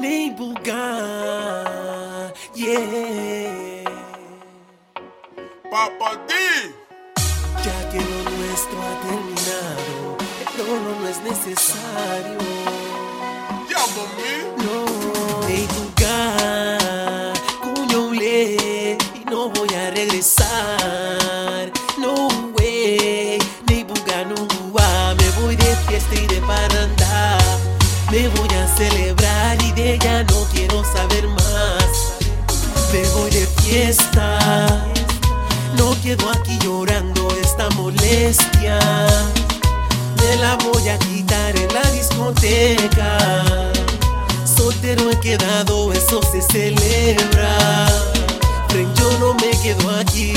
nem bugar. Yeah. Papa D. Ya que lo nuestro ha terminado, el no es necesario. Llámame. No, nem bugar, cuñole, y no voy a regresar. No way, nem bugar, no. Me voy de fiesta y de parranda. Me voy a celebrar y de ella no quiero saber más. Me voy de fiesta. No quedo aquí llorando esta molestia. Me la voy a quitar en la discoteca. Soltero he quedado, eso se celebra. Pero yo no me quedo aquí,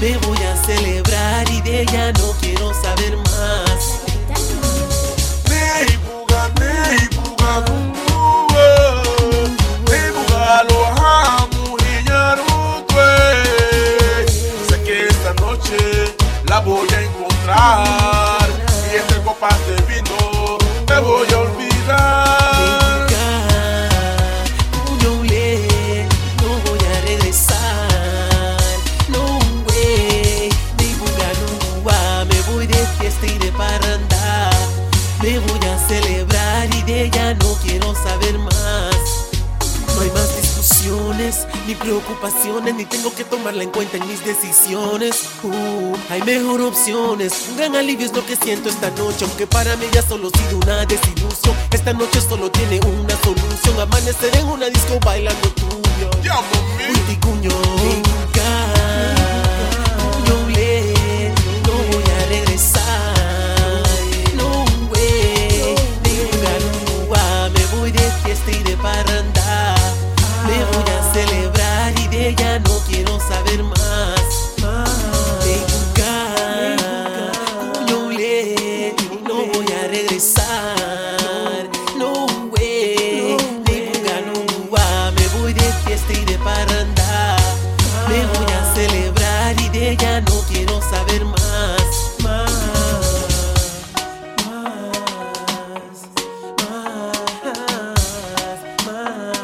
Me voy a celebrar y de ella no quiero saber más. Sé que esta noche la voy a encontrar. Y entre copas de vino me voy a de fiesta y de parranda. Me voy a celebrar y de ella no quiero saber más. No hay más discusiones, ni preocupaciones, ni tengo que tomarla en cuenta en mis decisiones. Uh, hay mejor opciones. Un gran alivio es lo que siento esta noche, aunque para mí ya solo ha sido una desilusión. Esta noche solo tiene una solución: amanecer en una disco bailando tuyo. Llámame. Uticuño, celebrar y de ella no quiero saber más. Más, más, más.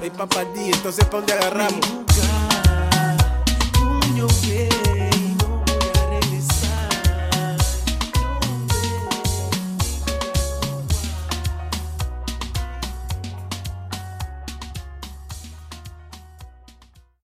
Hey, papá D, entonces ¿pa' dónde agarramos? Nunca, yeah.